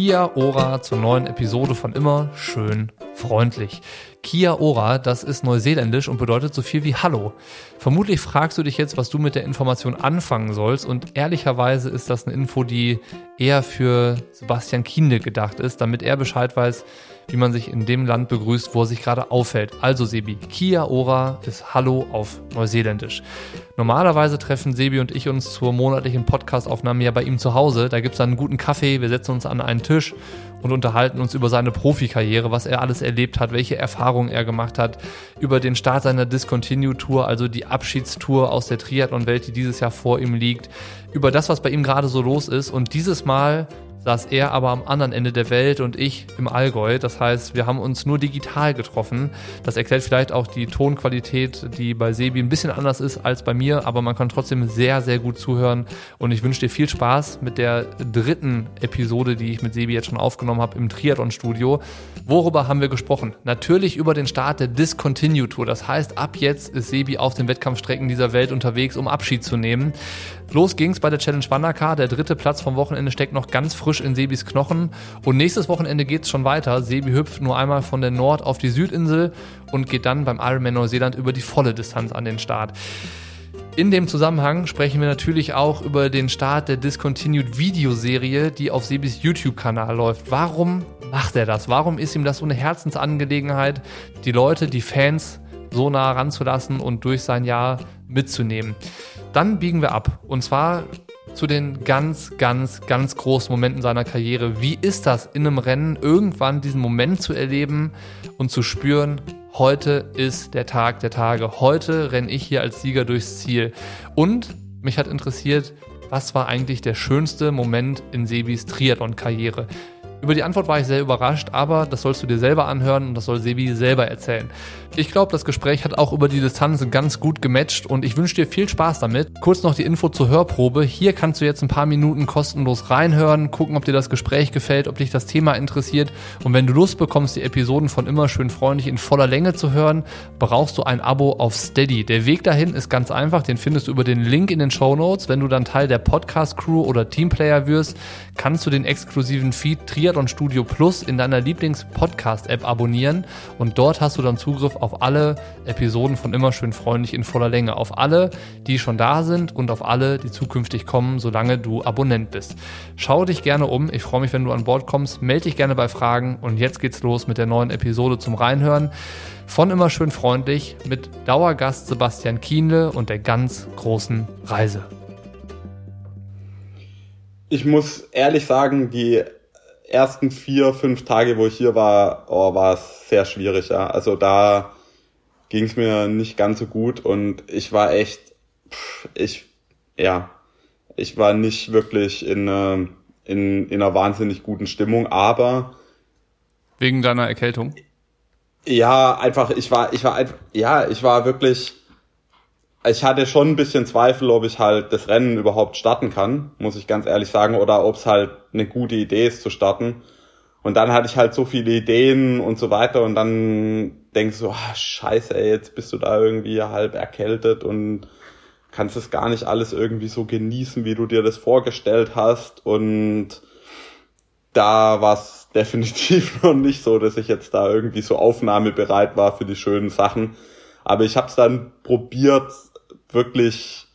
Kia Ora zur neuen Episode von Immer schön freundlich. Kia Ora, das ist neuseeländisch und bedeutet so viel wie Hallo. Vermutlich fragst du dich jetzt, was du mit der Information anfangen sollst und ehrlicherweise ist das eine Info, die eher für Sebastian Kienle gedacht ist, damit er Bescheid weiß, wie man sich in dem Land begrüßt, wo er sich gerade aufhält. Also Sebi, Kia Ora ist Hallo auf Neuseeländisch. Normalerweise treffen Sebi und ich uns zur monatlichen Podcastaufnahme ja bei ihm zu Hause. Da gibt es einen guten Kaffee, wir setzen uns an einen Tisch und unterhalten uns über seine Profikarriere, was er alles erlebt hat, welche Erfahrungen er gemacht hat, über den Start seiner Discontinue Tour, also die Abschiedstour aus der Triathlon-Welt, die dieses Jahr vor ihm liegt, über das, was bei ihm gerade so los ist. Und dieses Mal saß er aber am anderen Ende der Welt und ich im Allgäu. Das heißt, wir haben uns nur digital getroffen. Das erklärt vielleicht auch die Tonqualität, die bei Sebi ein bisschen anders ist als bei mir, aber man kann trotzdem sehr, sehr gut zuhören. Und ich wünsche dir viel Spaß mit der dritten Episode, die ich mit Sebi jetzt schon aufgenommen habe im Triathlon-Studio. Worüber haben wir gesprochen? Natürlich über den Start der Discontinue Tour. Das heißt, ab jetzt ist Sebi auf den Wettkampfstrecken dieser Welt unterwegs, um Abschied zu nehmen. Los ging's bei der Challenge Wandercar. Der dritte Platz vom Wochenende steckt noch ganz frisch in Sebis Knochen. Und nächstes Wochenende geht's schon weiter. Sebi hüpft nur einmal von der Nord- auf die Südinsel und geht dann beim Ironman Neuseeland über die volle Distanz an den Start. In dem Zusammenhang sprechen wir natürlich auch über den Start der Discontinued Videoserie, die auf Sebis YouTube-Kanal läuft. Warum macht er das? Warum ist ihm das so eine Herzensangelegenheit, die Leute, die Fans so nah ranzulassen und durch sein Jahr mitzunehmen? Dann biegen wir ab. Und zwar zu den ganz, ganz, ganz großen Momenten seiner Karriere. Wie ist das in einem Rennen, irgendwann diesen Moment zu erleben und zu spüren, heute ist der Tag der Tage. Heute renne ich hier als Sieger durchs Ziel. Und mich hat interessiert, was war eigentlich der schönste Moment in Sebis Triathlon-Karriere? Über die Antwort war ich sehr überrascht, aber das sollst du dir selber anhören und das soll Sebi selber erzählen. Ich glaube, das Gespräch hat auch über die Distanz ganz gut gematcht und ich wünsche dir viel Spaß damit. Kurz noch die Info zur Hörprobe. Hier kannst du jetzt ein paar Minuten kostenlos reinhören, gucken, ob dir das Gespräch gefällt, ob dich das Thema interessiert. Und wenn du Lust bekommst, die Episoden von immer schön freundlich in voller Länge zu hören, brauchst du ein Abo auf Steady. Der Weg dahin ist ganz einfach, den findest du über den Link in den Show Notes. Wenn du dann Teil der Podcast Crew oder Teamplayer wirst, kannst du den exklusiven Feed Triathlon Studio Plus in deiner Lieblings-Podcast-App abonnieren und dort hast du dann Zugriff auf alle Episoden von Immer schön freundlich in voller Länge. Auf alle, die schon da sind und auf alle, die zukünftig kommen, solange du Abonnent bist. Schau dich gerne um. Ich freue mich, wenn du an Bord kommst. Melde dich gerne bei Fragen. Und jetzt geht's los mit der neuen Episode zum Reinhören von Immer schön freundlich mit Dauergast Sebastian Kienle und der ganz großen Reise. Ich muss ehrlich sagen, die ersten vier, fünf Tage, wo ich hier war, oh, war es sehr schwierig. Ja. Also da ging es mir nicht ganz so gut und ich war echt, ich, ja, ich war nicht wirklich in, in, in einer wahnsinnig guten Stimmung, aber wegen deiner Erkältung? Ja, einfach, ich war, ich war einfach, ja, ich war wirklich, ich hatte schon ein bisschen Zweifel, ob ich halt das Rennen überhaupt starten kann, muss ich ganz ehrlich sagen, oder ob es halt eine gute Idee ist zu starten. Und dann hatte ich halt so viele Ideen und so weiter und dann denkst du, ah, scheiße, ey, jetzt bist du da irgendwie halb erkältet und kannst es gar nicht alles irgendwie so genießen, wie du dir das vorgestellt hast. Und da war es definitiv noch nicht so, dass ich jetzt da irgendwie so aufnahmebereit war für die schönen Sachen. Aber ich habe es dann probiert, wirklich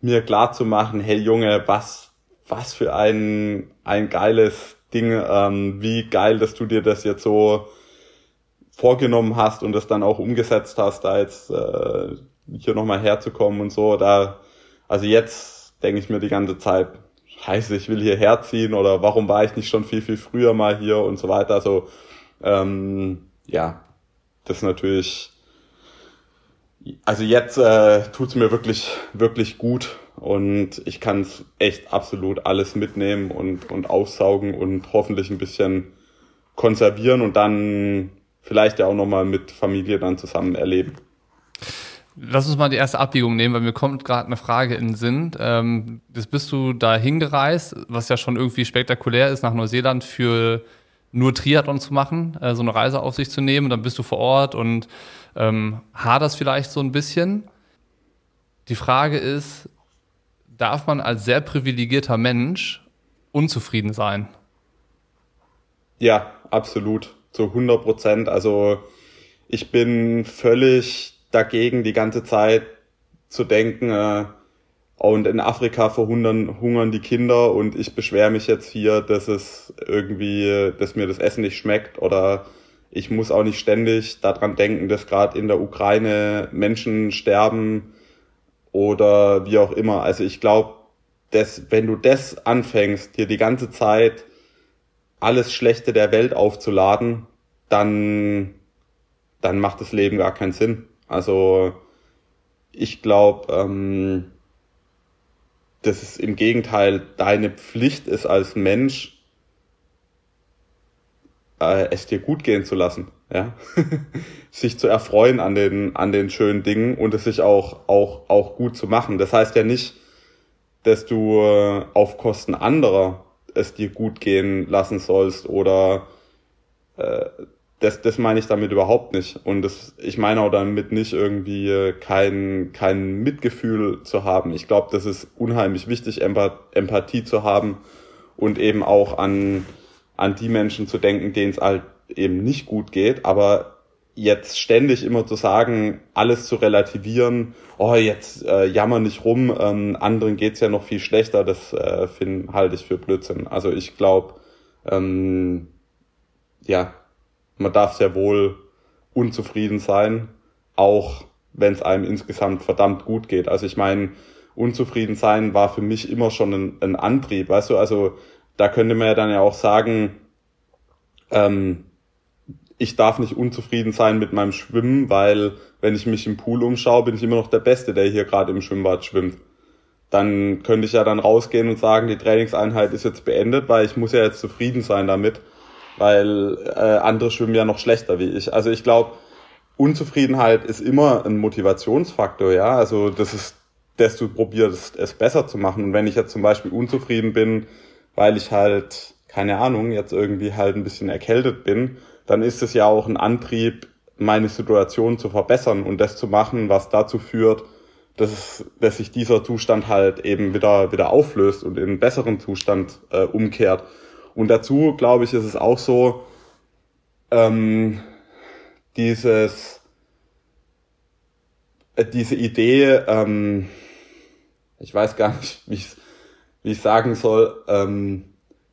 mir klar zu machen, hey Junge, was, was für ein, ein geiles Ding, ähm, wie geil, dass du dir das jetzt so vorgenommen hast und das dann auch umgesetzt hast, da jetzt äh, hier nochmal herzukommen und so. Da, also jetzt denke ich mir die ganze Zeit, scheiße, ich will hier herziehen oder warum war ich nicht schon viel, viel früher mal hier und so weiter. Also ähm, ja, das ist natürlich also jetzt äh, tut mir wirklich, wirklich gut und ich kann es echt absolut alles mitnehmen und, und aufsaugen und hoffentlich ein bisschen konservieren und dann vielleicht ja auch nochmal mit Familie dann zusammen erleben. Lass uns mal die erste Abbiegung nehmen, weil mir kommt gerade eine Frage in den Sinn. Ähm, das bist du da hingereist, was ja schon irgendwie spektakulär ist, nach Neuseeland für nur Triathlon zu machen, äh, so eine Reise auf sich zu nehmen. Dann bist du vor Ort und ähm, haderst vielleicht so ein bisschen. Die Frage ist, darf man als sehr privilegierter Mensch unzufrieden sein? Ja, absolut. Zu 100 Prozent. Also ich bin völlig dagegen, die ganze Zeit zu denken, äh, und in Afrika verhungern hungern die Kinder und ich beschwere mich jetzt hier, dass es irgendwie, dass mir das Essen nicht schmeckt oder ich muss auch nicht ständig daran denken, dass gerade in der Ukraine Menschen sterben oder wie auch immer. Also ich glaube, dass wenn du das anfängst, dir die ganze Zeit alles Schlechte der Welt aufzuladen, dann, dann macht das Leben gar keinen Sinn. Also ich glaube, ähm, dass es im Gegenteil deine Pflicht ist als Mensch, äh, es dir gut gehen zu lassen, ja, sich zu erfreuen an den an den schönen Dingen und es sich auch auch auch gut zu machen. Das heißt ja nicht, dass du äh, auf Kosten anderer es dir gut gehen lassen sollst oder äh, das, das meine ich damit überhaupt nicht. Und das, ich meine auch damit nicht irgendwie äh, kein, kein Mitgefühl zu haben. Ich glaube, das ist unheimlich wichtig, Empathie zu haben und eben auch an, an die Menschen zu denken, denen es halt eben nicht gut geht. Aber jetzt ständig immer zu sagen, alles zu relativieren, oh, jetzt äh, jammer nicht rum, ähm, anderen geht's ja noch viel schlechter, das äh, finde halte ich für Blödsinn. Also ich glaube, ähm, ja, man darf sehr wohl unzufrieden sein, auch wenn es einem insgesamt verdammt gut geht. Also ich meine, unzufrieden sein war für mich immer schon ein, ein Antrieb, weißt du, also da könnte man ja dann ja auch sagen, ähm, ich darf nicht unzufrieden sein mit meinem Schwimmen, weil wenn ich mich im Pool umschaue, bin ich immer noch der Beste, der hier gerade im Schwimmbad schwimmt. Dann könnte ich ja dann rausgehen und sagen, die Trainingseinheit ist jetzt beendet, weil ich muss ja jetzt zufrieden sein damit weil äh, andere schwimmen ja noch schlechter wie ich. Also ich glaube, Unzufriedenheit ist immer ein Motivationsfaktor, ja. Also das ist, du probierst, es besser zu machen. Und wenn ich jetzt zum Beispiel unzufrieden bin, weil ich halt, keine Ahnung, jetzt irgendwie halt ein bisschen erkältet bin, dann ist es ja auch ein Antrieb, meine Situation zu verbessern und das zu machen, was dazu führt, dass, dass sich dieser Zustand halt eben wieder, wieder auflöst und in einen besseren Zustand äh, umkehrt. Und dazu, glaube ich, ist es auch so, ähm, dieses, äh, diese Idee, ähm, ich weiß gar nicht, wie ich wie ich sagen soll, ähm,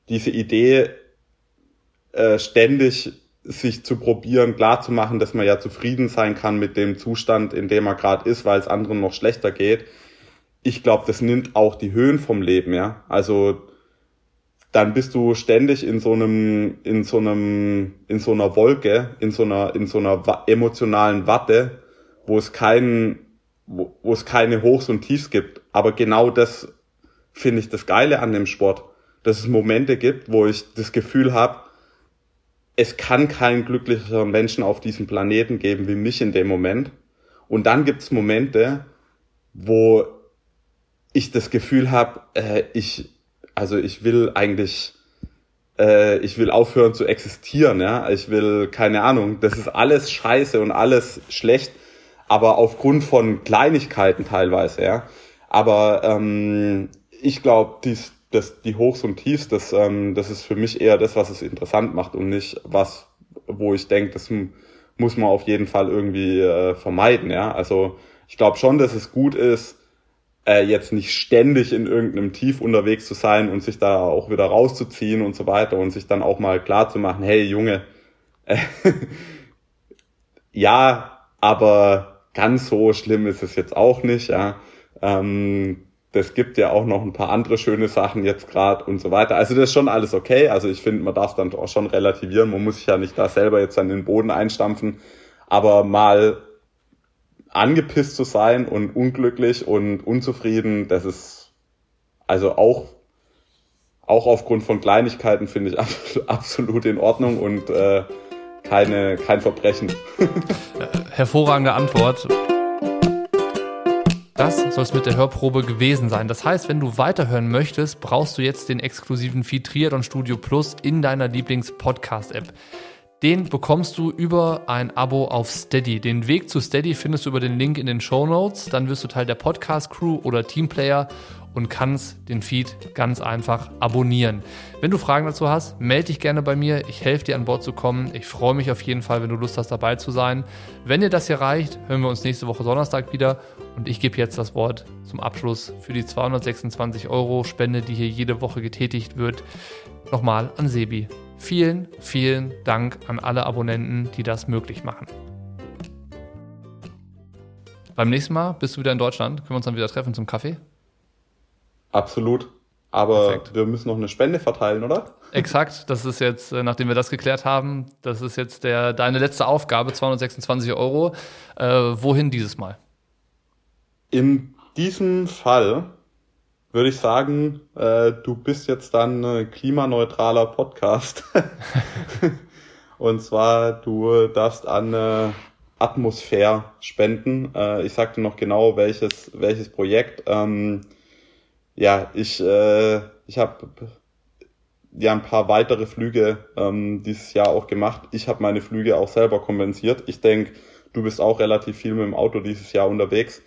diese Idee, äh, ständig sich zu probieren, klar zu machen, dass man ja zufrieden sein kann mit dem Zustand, in dem man gerade ist, weil es anderen noch schlechter geht. Ich glaube, das nimmt auch die Höhen vom Leben, ja. Also dann bist du ständig in so einem, in so einem, in so einer Wolke, in so einer, in so einer emotionalen Watte, wo es keinen, wo, wo es keine Hochs und Tiefs gibt. Aber genau das finde ich das Geile an dem Sport, dass es Momente gibt, wo ich das Gefühl habe, es kann keinen glücklicheren Menschen auf diesem Planeten geben wie mich in dem Moment. Und dann gibt es Momente, wo ich das Gefühl habe, äh, ich, also ich will eigentlich, äh, ich will aufhören zu existieren, ja. Ich will, keine Ahnung, das ist alles scheiße und alles schlecht, aber aufgrund von Kleinigkeiten teilweise, ja. Aber ähm, ich glaube, dies, das, die Hochs und Tiefs, das, ähm, das ist für mich eher das, was es interessant macht und nicht was, wo ich denke, das muss man auf jeden Fall irgendwie äh, vermeiden, ja. Also ich glaube schon, dass es gut ist, äh, jetzt nicht ständig in irgendeinem Tief unterwegs zu sein und sich da auch wieder rauszuziehen und so weiter und sich dann auch mal klar zu machen, hey Junge, äh, ja, aber ganz so schlimm ist es jetzt auch nicht, ja. Ähm, das gibt ja auch noch ein paar andere schöne Sachen jetzt gerade und so weiter. Also das ist schon alles okay. Also ich finde, man darf dann auch schon relativieren. Man muss sich ja nicht da selber jetzt an den Boden einstampfen. Aber mal angepisst zu sein und unglücklich und unzufrieden, das ist also auch auch aufgrund von Kleinigkeiten finde ich absolut in Ordnung und äh, keine, kein Verbrechen. Hervorragende Antwort. Das soll es mit der Hörprobe gewesen sein. Das heißt, wenn du weiterhören möchtest, brauchst du jetzt den exklusiven Feed Triathlon Studio Plus in deiner Lieblings-Podcast-App. Den bekommst du über ein Abo auf Steady. Den Weg zu Steady findest du über den Link in den Show Notes. Dann wirst du Teil der Podcast-Crew oder Teamplayer und kannst den Feed ganz einfach abonnieren. Wenn du Fragen dazu hast, melde dich gerne bei mir. Ich helfe dir an Bord zu kommen. Ich freue mich auf jeden Fall, wenn du Lust hast, dabei zu sein. Wenn dir das hier reicht, hören wir uns nächste Woche Donnerstag wieder. Und ich gebe jetzt das Wort zum Abschluss für die 226 Euro Spende, die hier jede Woche getätigt wird, nochmal an Sebi. Vielen, vielen Dank an alle Abonnenten, die das möglich machen. Beim nächsten Mal bist du wieder in Deutschland. Können wir uns dann wieder treffen zum Kaffee? Absolut. Aber Perfekt. wir müssen noch eine Spende verteilen, oder? Exakt. Das ist jetzt, äh, nachdem wir das geklärt haben, das ist jetzt der, deine letzte Aufgabe, 226 Euro. Äh, wohin dieses Mal? In diesem Fall würde ich sagen, äh, du bist jetzt dann ein klimaneutraler Podcast. Und zwar, du darfst an äh, Atmosphäre spenden. Äh, ich sagte noch genau, welches, welches Projekt. Ähm, ja, ich, äh, ich habe ja ein paar weitere Flüge ähm, dieses Jahr auch gemacht. Ich habe meine Flüge auch selber kompensiert. Ich denke, du bist auch relativ viel mit dem Auto dieses Jahr unterwegs.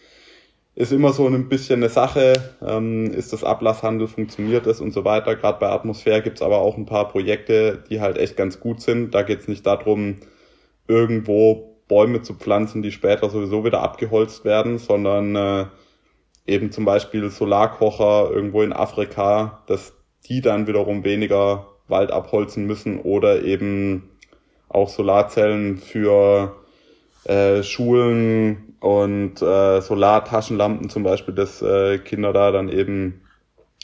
Ist immer so ein bisschen eine Sache, ähm, ist das Ablasshandel, funktioniert es und so weiter. Gerade bei Atmosphäre gibt's aber auch ein paar Projekte, die halt echt ganz gut sind. Da geht's nicht darum, irgendwo Bäume zu pflanzen, die später sowieso wieder abgeholzt werden, sondern äh, eben zum Beispiel Solarkocher irgendwo in Afrika, dass die dann wiederum weniger Wald abholzen müssen oder eben auch Solarzellen für äh, Schulen und äh, Solartaschenlampen zum Beispiel, dass äh, Kinder da dann eben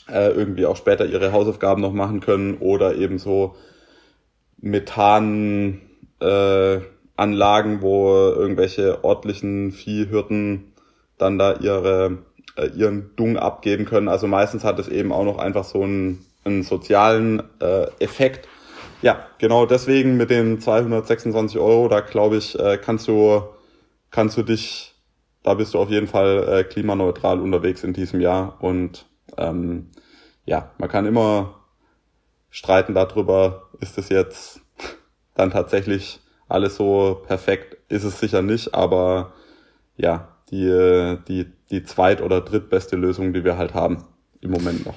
äh, irgendwie auch später ihre Hausaufgaben noch machen können oder eben so Methan äh, Anlagen, wo irgendwelche örtlichen Viehhirten dann da ihre äh, ihren Dung abgeben können. Also meistens hat es eben auch noch einfach so einen, einen sozialen äh, Effekt. Ja, genau deswegen mit den 226 Euro, da glaube ich, äh, kannst du, kannst du dich, da bist du auf jeden Fall äh, klimaneutral unterwegs in diesem Jahr. Und ähm, ja, man kann immer streiten darüber, ist es jetzt dann tatsächlich alles so perfekt, ist es sicher nicht, aber ja, die, die, die zweit- oder drittbeste Lösung, die wir halt haben im Moment noch.